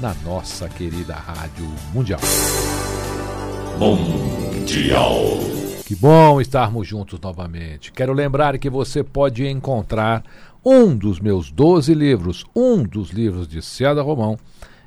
na nossa querida Rádio Mundial. Mundial. Que bom estarmos juntos novamente. Quero lembrar que você pode encontrar um dos meus 12 livros, um dos livros de César Romão,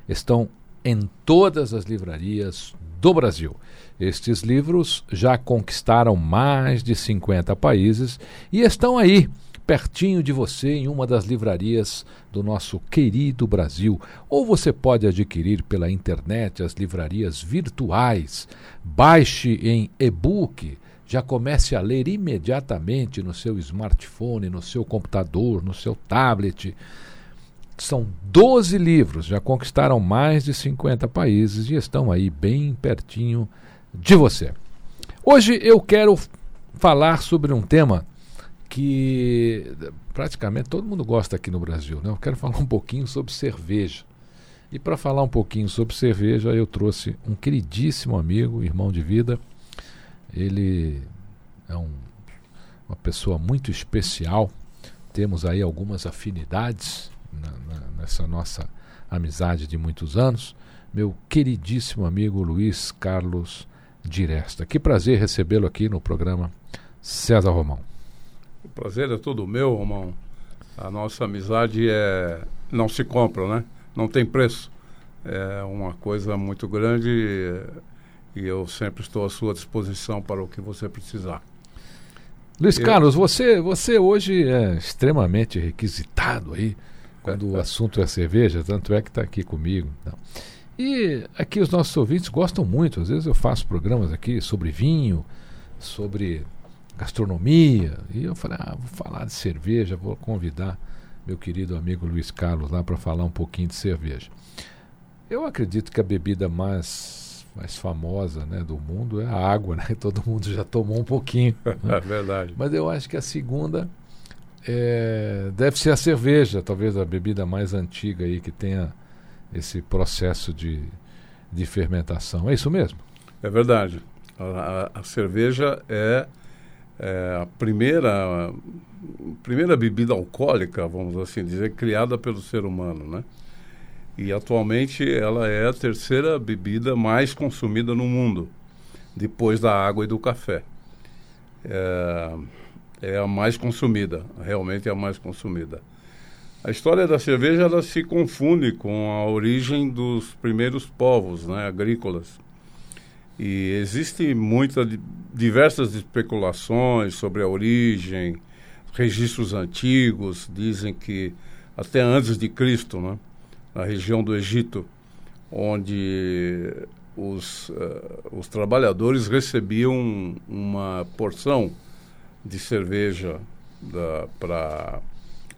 estão em todas as livrarias do Brasil. Estes livros já conquistaram mais de 50 países e estão aí, pertinho de você, em uma das livrarias do nosso querido Brasil. Ou você pode adquirir pela internet as livrarias virtuais. Baixe em e-book já comece a ler imediatamente no seu smartphone, no seu computador, no seu tablet. São 12 livros, já conquistaram mais de 50 países e estão aí bem pertinho de você. Hoje eu quero falar sobre um tema que praticamente todo mundo gosta aqui no Brasil. Né? Eu quero falar um pouquinho sobre cerveja. E para falar um pouquinho sobre cerveja, eu trouxe um queridíssimo amigo, irmão de vida, ele é um, uma pessoa muito especial. Temos aí algumas afinidades na, na, nessa nossa amizade de muitos anos. Meu queridíssimo amigo Luiz Carlos Diresta. Que prazer recebê-lo aqui no programa César Romão. O prazer é todo meu, Romão. A nossa amizade é não se compra, né? Não tem preço. É uma coisa muito grande e eu sempre estou à sua disposição para o que você precisar. Luiz Eu- Carlos, você, você hoje é extremamente requisitado aí quando o assunto é cerveja, tanto é que está aqui comigo. Não. E aqui os nossos ouvintes gostam muito. Às vezes eu faço programas aqui sobre vinho, sobre gastronomia. E eu falei, ah, vou falar de cerveja, vou convidar meu querido amigo Luiz Carlos lá para falar um pouquinho de cerveja. Eu acredito que a bebida mais, mais famosa né, do mundo é a água, né? Todo mundo já tomou um pouquinho. né? É verdade. Mas eu acho que a segunda é, deve ser a cerveja, talvez a bebida mais antiga aí que tenha esse processo de, de fermentação. É isso mesmo? É verdade. A, a- a cerveja é, é a primeira, a primeira bebida alcoólica, vamos assim dizer, criada pelo ser humano, né? E atualmente ela é a terceira bebida mais consumida no mundo, depois da água e do café. É, é a mais consumida, realmente é a mais consumida. A história da cerveja ela se confunde com a origem dos primeiros povos né, agrícolas. E existem muitas, diversas especulações sobre a origem, registros antigos dizem que até antes de Cristo, né, na região do Egito, onde os, eh, os trabalhadores recebiam uma porção de cerveja da, pra,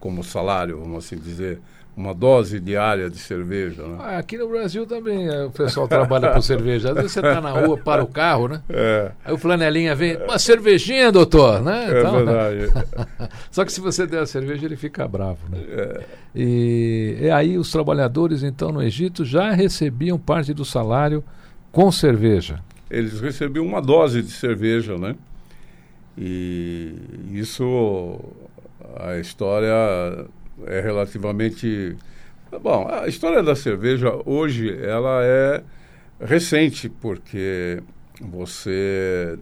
como salário, vamos assim dizer, uma dose diária de cerveja. Né? Ah, aqui no Brasil também é, o pessoal trabalha com cerveja. Às vezes você está na rua, para o carro, né? É, Aí o flanelinha vem, uma cervejinha, doutor, né? é Então, verdade. Só que se você der a cerveja, ele fica bravo, né? É, E, e aí os trabalhadores, então, no Egito, já recebiam parte do salário com cerveja. eles recebiam uma dose de cerveja, né? E isso, a história é relativamente... Bom, a história da cerveja hoje, ela é recente, porque você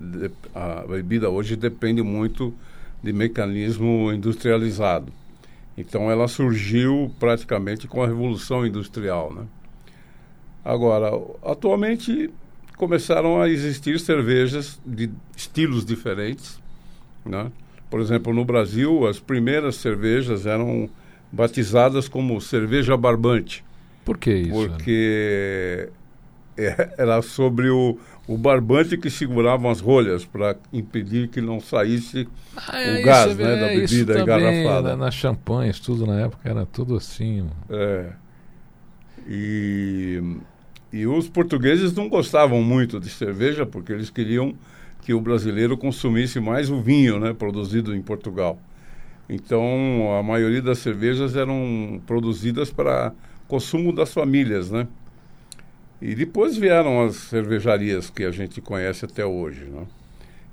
a bebida hoje depende muito de mecanismo industrializado. Então ela surgiu praticamente com a revolução industrial, né? Agora, atualmente começaram a existir cervejas de estilos diferentes, né? Por exemplo, no Brasil, as primeiras cervejas eram batizadas como cerveja barbante. Por que isso? Porque é, era sobre o, o barbante que segurava as rolhas para impedir que não saísse ah, é, o gás né, da bebida engarrafada. Na, nas champanhes, tudo na época era tudo assim. É. E, e os portugueses não gostavam muito de cerveja porque eles queriam que o brasileiro consumisse mais o vinho né, produzido em Portugal. Então, a maioria das cervejas eram produzidas para consumo das famílias, né? E depois vieram as cervejarias que a gente conhece até hoje. Né?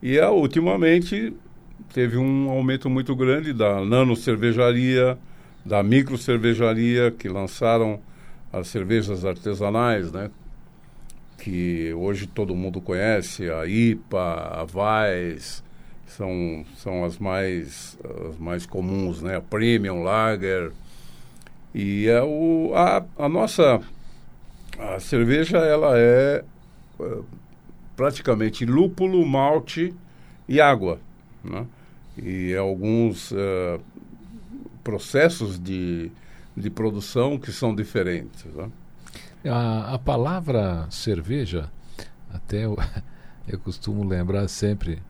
E a, ultimamente teve um aumento muito grande da nano cervejaria, da micro cervejaria, que lançaram as cervejas artesanais, né? que hoje todo mundo conhece, a IPA, a Weiss, são, são as, mais, as mais comuns, né? a Premium Lager. E é o, a, a nossa a cerveja ela é uh, praticamente lúpulo, malte e água, né? E alguns uh, processos de, de produção que são diferentes. Né? A, a palavra cerveja, até eu, eu costumo lembrar sempre,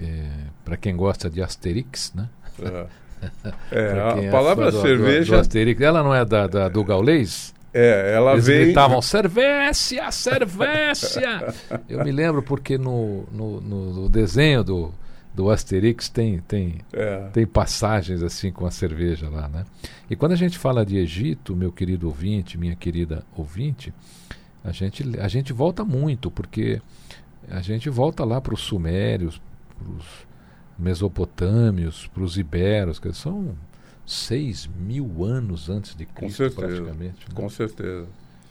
é, para quem gosta de Asterix, né? É. É, a palavra cerveja. Do, do Asterix, ela não é da, da do Gaulês? É, ela Eles vem... gritavam, Servécia, Servécia! Eu me lembro porque no, no, no, desenho do, do Asterix tem, tem, é. tem passagens assim com a cerveja lá, né? E quando a gente fala de Egito, meu querido ouvinte, minha querida ouvinte, a gente, a gente volta muito, porque a gente volta lá para os sumérios, os mesopotâmios, para os iberos, que são seis mil anos antes de Cristo, praticamente. Né? Com certeza.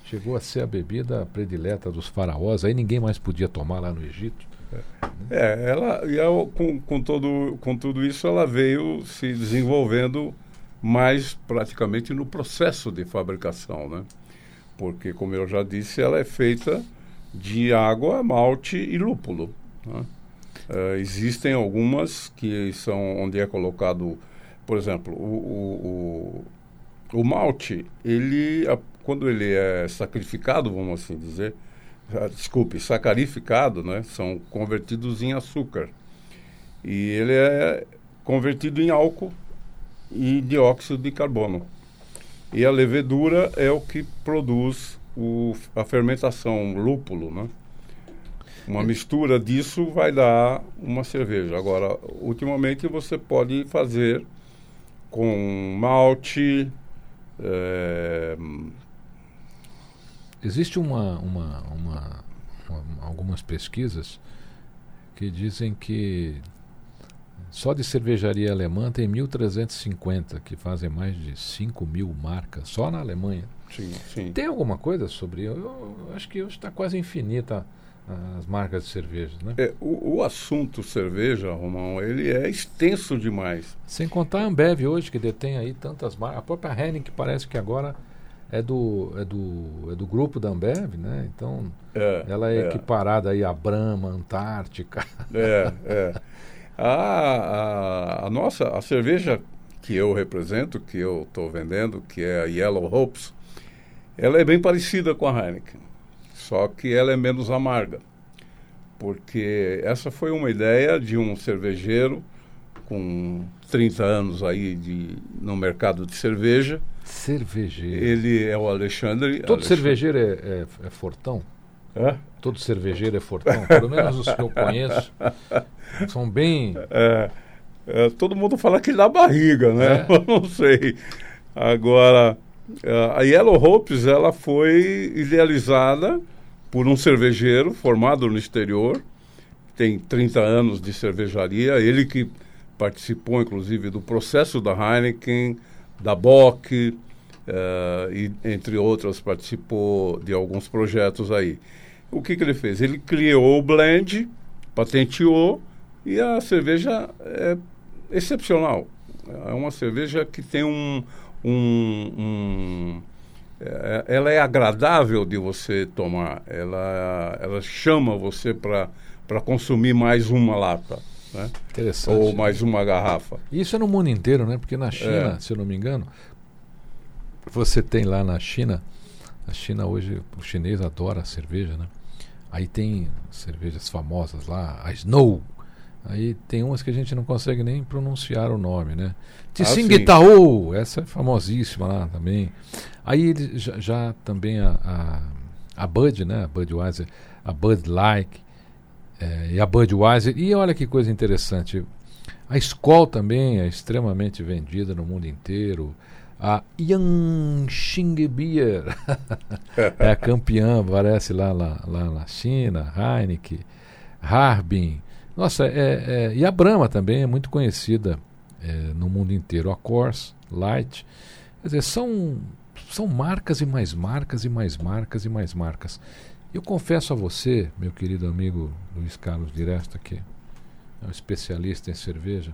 Chegou a ser a bebida predileta dos faraós, aí ninguém mais podia tomar lá no Egito. É, ela, e ela, com, com, todo, com tudo isso, ela veio se desenvolvendo mais praticamente no processo de fabricação, né? Porque, como eu já disse, ela é feita de água, malte e lúpulo. Né? Uh, existem algumas que são onde é colocado por exemplo, o, o, o, o malte, ele, a, quando ele é sacrificado, vamos assim dizer, ah, desculpe, sacarificado, né, são convertidos em açúcar. E ele é convertido em álcool e dióxido de carbono. E a levedura é o que produz o, a fermentação, o lúpulo, né? Uma mistura disso vai dar uma cerveja. Agora, ultimamente você pode fazer com malte. É... Existe uma, uma, uma, uma, algumas pesquisas que dizem que só de cervejaria alemã tem 1.350 que fazem mais de 5 mil marcas, só na Alemanha. Sim, sim. Tem alguma coisa sobre? Eu, eu acho que hoje está quase infinita as marcas de cerveja, né? É, o, o, assunto cerveja, Romão, ele é extenso demais. Sem contar a Ambev hoje, que detém aí tantas marcas. A própria Heineken parece que agora é do, é do, é do grupo da Ambev, né? Então, é, ela é, é, equiparada aí a Brahma, Antártica. É, é. A, a, a, nossa, a cerveja que eu represento, que eu estou vendendo, que é a Yellow Hopes, ela é bem parecida com a Heineken só que ela é menos amarga. Porque essa foi uma ideia de um cervejeiro com 30 anos aí de, no mercado de cerveja. Cervejeiro. Ele é o Alexandre. Todo Alexandre. cervejeiro é, é, é fortão? É? Todo cervejeiro é fortão? Pelo menos os que eu conheço são bem. É, é, todo mundo fala que dá barriga, né? É? não sei. Agora, a Yellow Hopes ela foi idealizada por um cervejeiro formado no exterior, tem 30 anos de cervejaria, ele que participou inclusive do processo da Heineken, da Bock, uh, e entre outras participou de alguns projetos aí. o que, que ele fez? Ele criou o blend, patenteou e a cerveja é excepcional. É uma cerveja que tem um. um, um ela é agradável de você tomar. Ela, ela chama você para consumir mais uma lata. Né? Interessante. Ou mais uma garrafa. Isso é no mundo inteiro, né? Porque na China, É. se eu não me engano, você tem lá na China, a China hoje, o chinês adora cerveja, né? Aí tem cervejas famosas lá, a Snow. Aí tem umas que a gente não consegue nem pronunciar o nome, né? Tsingtao, essa é famosíssima lá também. Aí eles já, já também a, a, a Bud, né? A Budweiser, a Bud Light eh, e a Budweiser. E olha que coisa interessante. A Skol também é extremamente vendida no mundo inteiro. A Yanqing Beer é a campeã, aparece lá, lá, lá na China, Heineken, Harbin. Nossa, é, é- e a Brahma também é muito conhecida é, no mundo inteiro. A Coors, Light. Quer dizer, são, são marcas e mais marcas e mais marcas e mais marcas. Eu confesso a você, meu querido amigo Luiz Carlos Diresta, que é um especialista em cerveja,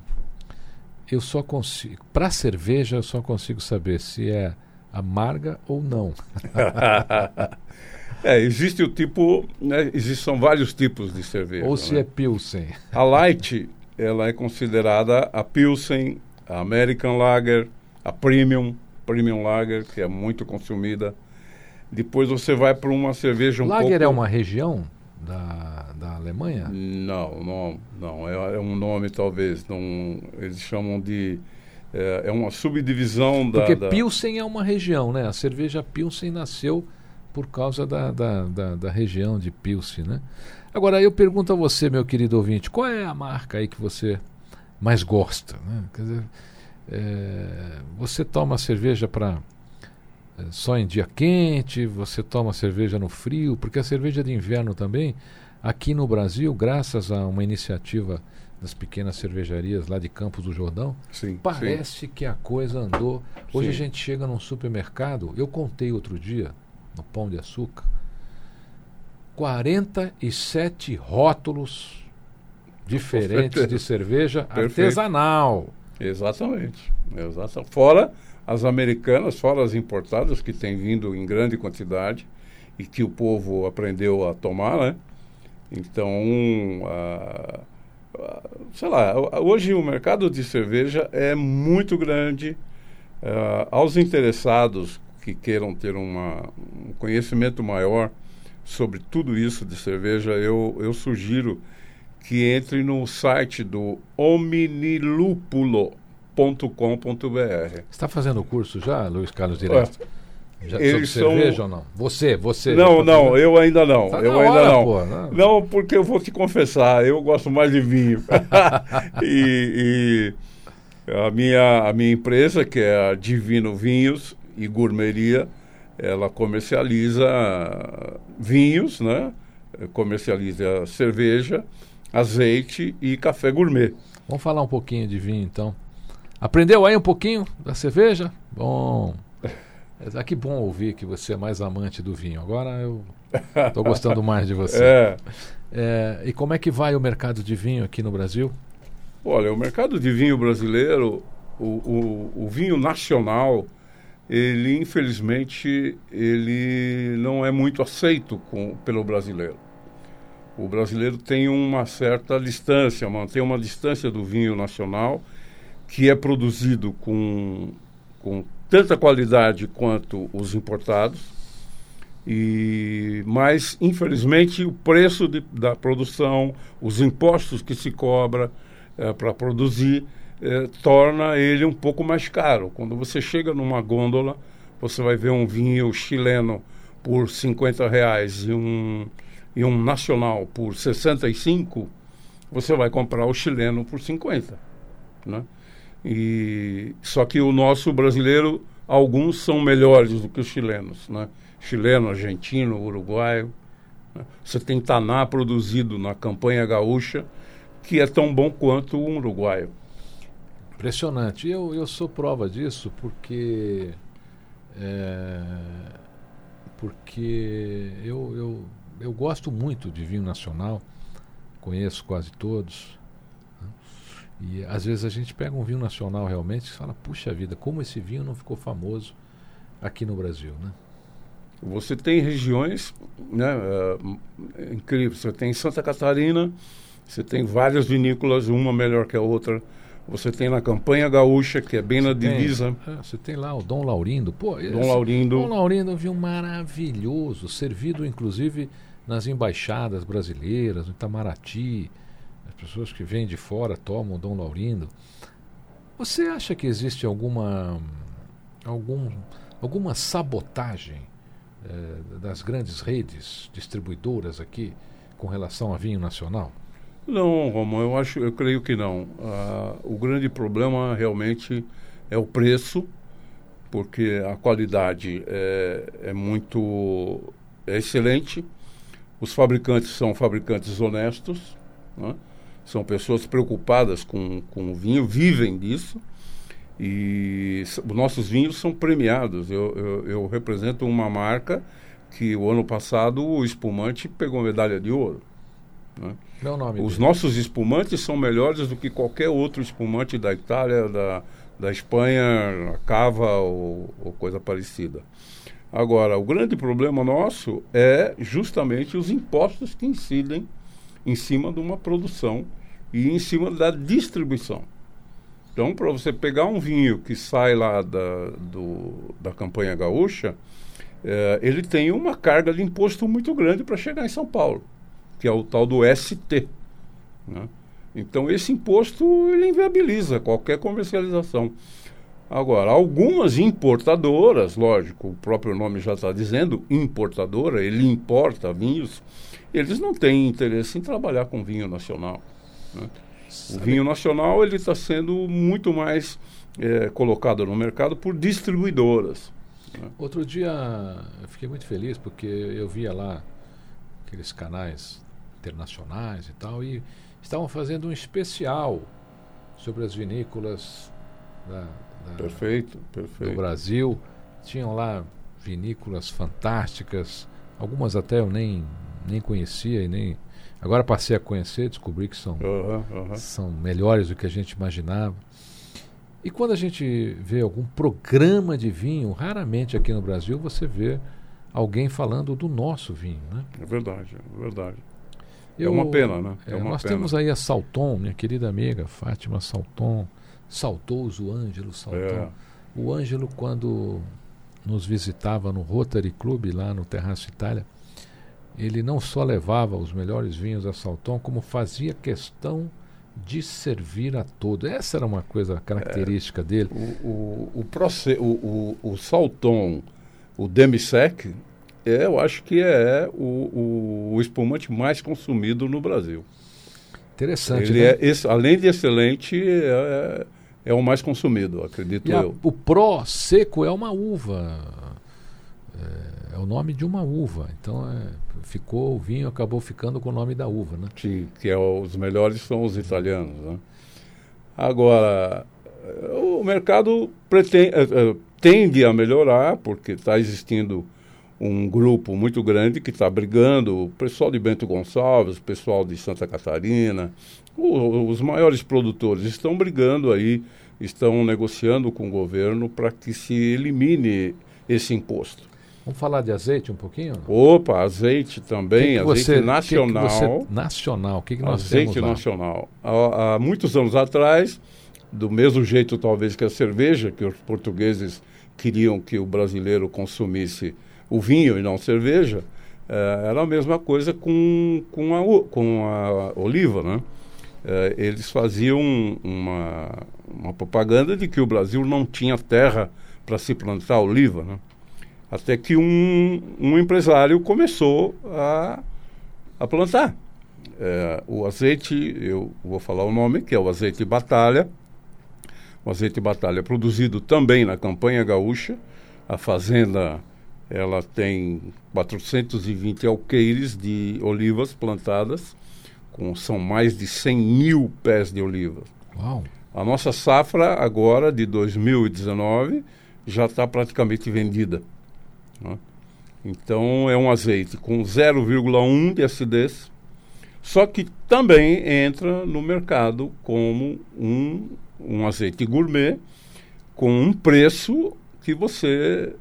eu só consigo, para cerveja eu só consigo saber se é amarga ou não. É, existe o tipo, né, existem vários tipos de cerveja. ou se né? é Pilsen. A Light, ela é considerada a Pilsen, a American Lager, a Premium, Premium Lager, que é muito consumida. Depois você vai para uma cerveja um Lager pouco... é uma região da, da Alemanha? Não, não, não. É, é um nome talvez. Não, eles chamam de é, é uma subdivisão da. Porque da- Pilsen é uma região, né? A cerveja Pilsen nasceu por causa da, da, da, da região de Pilsen, né? Agora, eu pergunto a você, meu querido ouvinte, qual é a marca aí que você mais gosta? Né? Quer dizer, é, você toma cerveja para só em dia quente, você toma cerveja no frio, porque a cerveja de inverno também, aqui no Brasil, graças a uma iniciativa das pequenas cervejarias lá de Campos do Jordão, Sim, sim. Parece que a coisa andou. Hoje Sim. a gente chega num supermercado, eu contei outro dia, no Pão de Açúcar, 47 rótulos diferentes de cerveja Perfeito. artesanal. Exatamente. Exatamente. Fora as americanas, fora as importadas, que têm vindo em grande quantidade e que o povo aprendeu a tomar, né? Então, ah, ah, sei lá, hoje o mercado de cerveja é muito grande. Ah, aos interessados que queiram ter uma, um conhecimento maior sobre tudo isso de cerveja, eu, eu sugiro que entre no site do omnilúpulo.com.br. Você está fazendo o curso já, Luiz Carlos Direto? Já, sobre eles são- cerveja ou não? Você, você. já Não, tá não, fazendo? eu ainda não. Tá eu ainda hora, não. pô, né? Não, porque eu vou te confessar, eu gosto mais de vinho. e, e a, minha, a minha empresa, que é a Divino Vinhos e Gourmeria, ela comercializa vinhos, né? Comercializa cerveja, azeite e café gourmet. Vamos falar um pouquinho de vinho então. Aprendeu aí um pouquinho da cerveja? Bom. Ah, que bom ouvir que você é mais amante do vinho. Agora eu estou gostando mais de você. É. É, e como é que vai o mercado de vinho aqui no Brasil? Olha, o mercado de vinho brasileiro, o, o, o vinho nacional, ele infelizmente ele não é muito aceito com, pelo brasileiro. O brasileiro tem uma certa distância, mantém uma distância do vinho nacional, que é produzido com, com tanta qualidade quanto os importados. E, mas, infelizmente, o preço de- da produção, os impostos que se cobra para produzir, eh, torna ele um pouco mais caro. Quando você chega numa gôndola, você vai ver um vinho chileno por 50 reais e um, e um nacional por 65, você vai comprar o chileno por 50. Né? E, só que o nosso brasileiro, alguns são melhores do que os chilenos. Né? Chileno, argentino, uruguaio. né? Você tem Taná produzido na campanha gaúcha, que é tão bom quanto o uruguaio. Impressionante. Eu, eu sou prova disso porque. é, porque eu, eu, eu gosto muito de vinho nacional, conheço quase todos. né? E às vezes a gente pega um vinho nacional realmente e fala, puxa vida, como esse vinho não ficou famoso aqui no Brasil, né? Você tem regiões né, eh, incríveis. Você tem Santa Catarina, você tem várias vinícolas, uma melhor que a outra. Você tem na Campanha Gaúcha, que é bem na Tem- divisa. é, você tem lá o Dom Laurindo. Pô, esse- Dom Laurindo. Dom Laurindo é um vinho maravilhoso, servido inclusive nas embaixadas brasileiras, no Itamaraty. As pessoas que vêm de fora tomam o Dom Laurindo. Você acha que existe alguma algum, alguma sabotagem eh, das grandes redes distribuidoras aqui com relação a vinho nacional? Não, Romão, eu acho, eu creio que não. Ah, o grande problema realmente é o preço, porque a qualidade é, é muito é excelente. Os fabricantes são fabricantes honestos, né? são pessoas preocupadas com, com o vinho, vivem disso. E os nossos vinhos são premiados. Eu, eu, eu represento uma marca que o ano passado o espumante pegou medalha de ouro. Né? Qual é nome Os dele? nossos espumantes são melhores do que qualquer outro espumante da Itália, da, da Espanha, a cava ou, ou coisa parecida. Agora, o grande problema nosso é justamente os impostos que incidem em cima de uma produção e em cima da distribuição. Então, para você pegar um vinho que sai lá da, do, da campanha gaúcha, eh, ele tem uma carga de imposto muito grande para chegar em São Paulo, que é o tal do ST. né? Então, esse imposto ele inviabiliza qualquer comercialização. Agora, algumas importadoras, lógico, o próprio nome já está dizendo, importadora, ele importa vinhos, eles não têm interesse em trabalhar com vinho nacional. né? O vinho nacional ele está sendo muito mais eh, colocado no mercado por distribuidoras. Outro dia eu fiquei muito feliz porque eu via lá aqueles canais internacionais e tal e estavam fazendo um especial sobre as vinícolas da, da- Perfeito, do perfeito. Brasil. Tinham lá vinícolas fantásticas, algumas até eu nem, nem conhecia e nem. Agora passei a conhecer, descobri que são Aham, aham. são melhores do que a gente imaginava. E quando a gente vê algum programa de vinho, raramente aqui no Brasil você vê alguém falando do nosso vinho, né? É verdade, é verdade. Eu- uma pena, né? É é, uma nós pena. temos aí a Salton, minha querida amiga Fátima Salton, saudoso Ângelo Salton. É. O Ângelo, quando nos visitava no Rotary Club, lá no Terraço Itália, ele não só levava os melhores vinhos a Salton, como fazia questão de servir a todos. Essa era uma coisa característica dele. O, o, o, o, o, Salton, o Demisec, é, eu acho que é o, o, espumante mais consumido no Brasil. Interessante, Ele né? é, esse, além de excelente, é, é o mais consumido, acredito E a- eu. o Pro Seco é uma uva. É, é o nome de uma uva. Então é, ficou o vinho acabou ficando com o nome da uva, né? Sim, que é os melhores são os italianos. Né? Agora, o mercado pretende, eh, tende a melhorar, porque está existindo um grupo muito grande que está brigando, o pessoal de Bento Gonçalves, o pessoal de Santa Catarina, o- os maiores produtores estão brigando aí, estão negociando com o governo para que se elimine esse imposto. Vamos falar de azeite um pouquinho? Opa, azeite também, Que que azeite você- que que nacional. você- nacional. O que, que nós azeite temos lá? nacional. Há, há muitos anos atrás, do mesmo jeito talvez que a cerveja, que os portugueses queriam que o brasileiro consumisse o vinho e não cerveja, eh, era a mesma coisa com, com, a, com a oliva, né? Eh, eles faziam uma, uma propaganda de que o Brasil não tinha terra para se plantar oliva, né? Até que um, um empresário começou a, a plantar. É, o azeite, eu vou falar o nome, que é o azeite Batalha. O azeite Batalha é produzido também na campanha gaúcha. A fazenda ela tem 420 alqueires de olivas plantadas, com, são mais de 100 mil pés de oliva. Uau. A nossa safra agora, de 2019, já está praticamente vendida. né? Então é um azeite com 0,1 de acidez, só que também entra no mercado como um, um azeite gourmet com um preço que você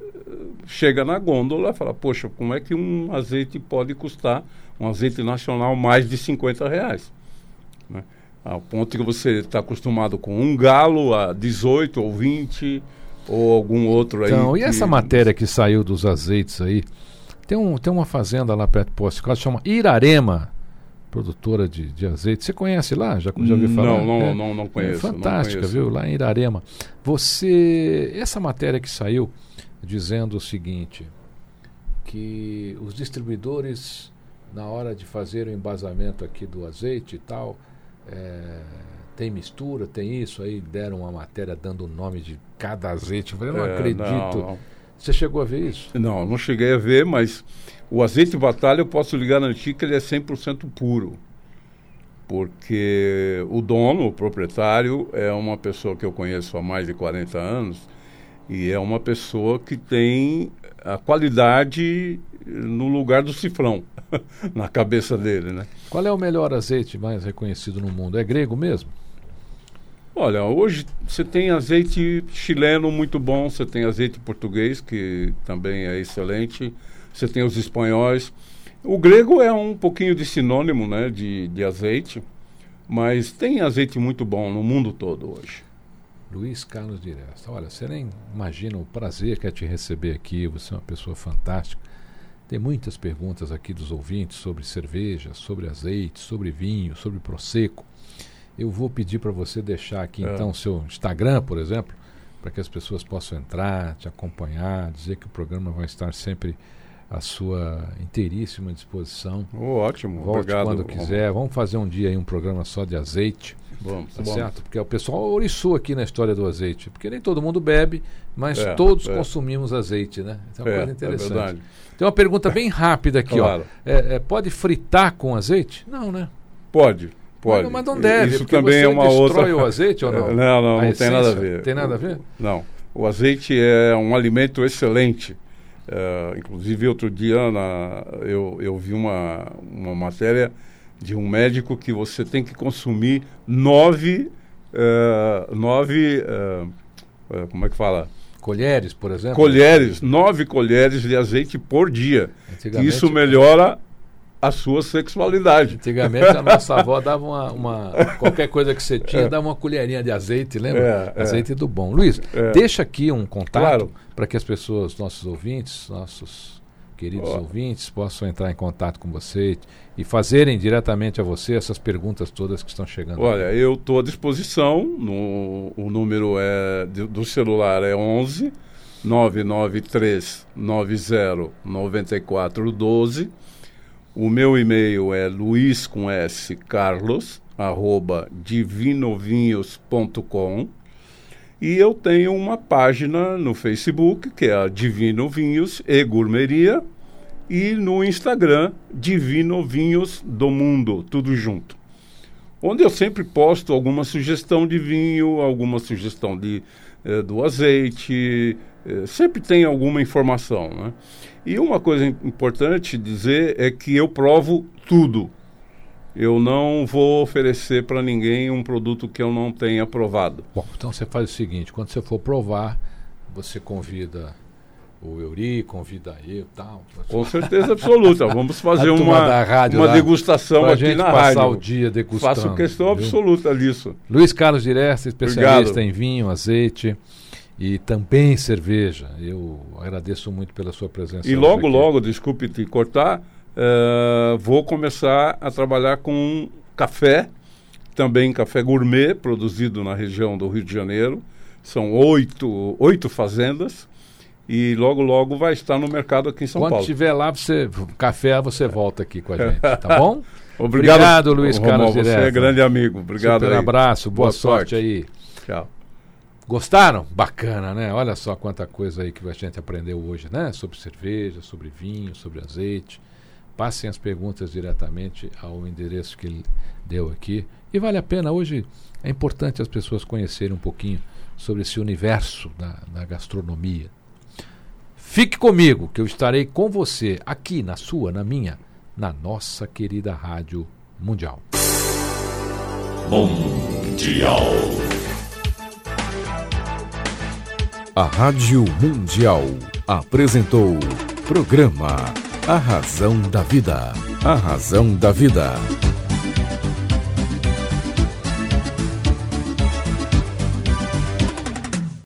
chega na gôndola e fala, poxa, como é que um azeite pode custar, um azeite nacional, mais de 50 reais? Né? Ao ponto que você está acostumado com um galo a 18 ou 20 ou algum outro aí. Então, e que- essa matéria que saiu dos azeites aí? Tem, um, tem uma fazenda lá perto de de Caldas, chama Irarema, produtora de, de azeite. Você conhece lá? Já, já ouviu falar? Não, não, É. não, não É conheço. não fantástica, conheço. viu? Lá em Irarema. Você. Essa matéria que saiu dizendo o seguinte: que os distribuidores, na hora de fazer o embasamento aqui do azeite e tal, é, tem mistura, tem isso, aí deram uma matéria dando o nome de cada azeite. Eu falei, eu não É, acredito. não, Você chegou a ver isso? Não, não cheguei a ver, mas o azeite batalha eu posso lhe garantir que ele é 100% puro. Porque o dono, o proprietário, é uma pessoa que eu conheço há mais de 40 anos e é uma pessoa que tem a qualidade no lugar do cifrão, na cabeça dele, né? Qual é o melhor azeite mais reconhecido no mundo? É grego mesmo? Olha, hoje você tem azeite chileno muito bom, você tem azeite português, que também é excelente, você tem os espanhóis. O grego é um pouquinho de sinônimo né, de, de azeite, mas tem azeite muito bom no mundo todo hoje. Luiz Carlos de Resta. Olha, você nem imagina o prazer que é te receber aqui. Você é uma pessoa fantástica. Tem muitas perguntas aqui dos ouvintes sobre cerveja, sobre azeite, sobre vinho, sobre prosecco. Eu vou pedir para você deixar aqui É. então o seu Instagram, por exemplo, para que as pessoas possam entrar, te acompanhar, dizer que o programa vai estar sempre à sua inteiríssima disposição. Oh, ótimo, Volte obrigado. quando quiser. Vamos fazer um dia aí um programa só de azeite. Vamos, Tá vamos. certo? Porque o pessoal oriçou aqui na história do azeite. Porque nem todo mundo bebe, mas É, todos é. consumimos azeite, né? Então é uma É, coisa é interessante. verdade. Tem uma pergunta bem rápida aqui, Claro. ó. É, é, pode fritar com azeite? Não, né? Pode, pode. Mas, não deve, Isso também é uma destrói outra. o azeite ou não? É, Não, não, A não tem nada a ver. Tem nada a ver? Não. O azeite é um alimento excelente. É, inclusive, outro dia na, eu, eu vi uma, uma matéria de um médico que você tem que consumir nove. é, nove é, como é que fala? Colheres, por exemplo? Colheres, nove colheres de azeite por dia. Isso melhora a sua sexualidade. Antigamente a nossa avó dava uma, uma- Qualquer coisa que você tinha, dava uma colherinha de azeite, lembra? É, é. azeite do bom. Luiz, É. deixa aqui um contato Claro. para que as pessoas, nossos ouvintes, nossos queridos ouvintes, possam entrar em contato com você e fazerem diretamente a você essas perguntas todas que estão chegando. Olha, eu estou à disposição. No, o número é do celular é 11 993 90 9412. O meu e-mail é luiz com s carlos arroba divinovinhos.com e eu tenho uma página no Facebook que é a Divino Vinhos e Gourmeria e no Instagram Divino Vinhos do Mundo, tudo junto onde eu sempre posto alguma sugestão de vinho, alguma sugestão de, eh, do azeite, eh, sempre tem alguma informação. Né? E uma coisa im- importante dizer é que eu provo tudo. Eu não vou oferecer para ninguém um produto que eu não tenha provado. Bom, então você faz o seguinte, quando você for provar, você convida o Euri, convida eu e tal. Com certeza absoluta. Vamos fazer uma, rádio uma lá, degustação aqui gente na passar rádio. o dia degustando. Faço questão viu? absoluta disso. Luiz Carlos Diresta, especialista Obrigado. em vinho, azeite e também cerveja. Eu agradeço muito pela sua presença. E logo, aqui. logo, desculpe te cortar, eh, vou começar a trabalhar com café, também café gourmet, produzido na região do Rio de Janeiro. São oito, oito fazendas e logo, logo vai estar no mercado aqui em São Quando Paulo. estiver lá, você café, você volta aqui com a gente, tá bom? Obrigado, Obrigado, Luiz Romão, Carlos Você é grande amigo. Obrigado aí. abraço, boa, Boa sorte. sorte. aí. Tchau. Gostaram? Bacana, né? Olha só quanta coisa aí que a gente aprendeu hoje, né? Sobre cerveja, sobre vinho, sobre azeite. Passem as perguntas diretamente ao endereço que ele deu aqui. E vale a pena, hoje é importante as pessoas conhecerem um pouquinho sobre esse universo da, da gastronomia. Fique comigo, que eu estarei com você aqui na sua, na minha, na nossa querida Rádio Mundial. Mundial. A Rádio Mundial apresentou programa A Razão da Vida. A Razão da Vida.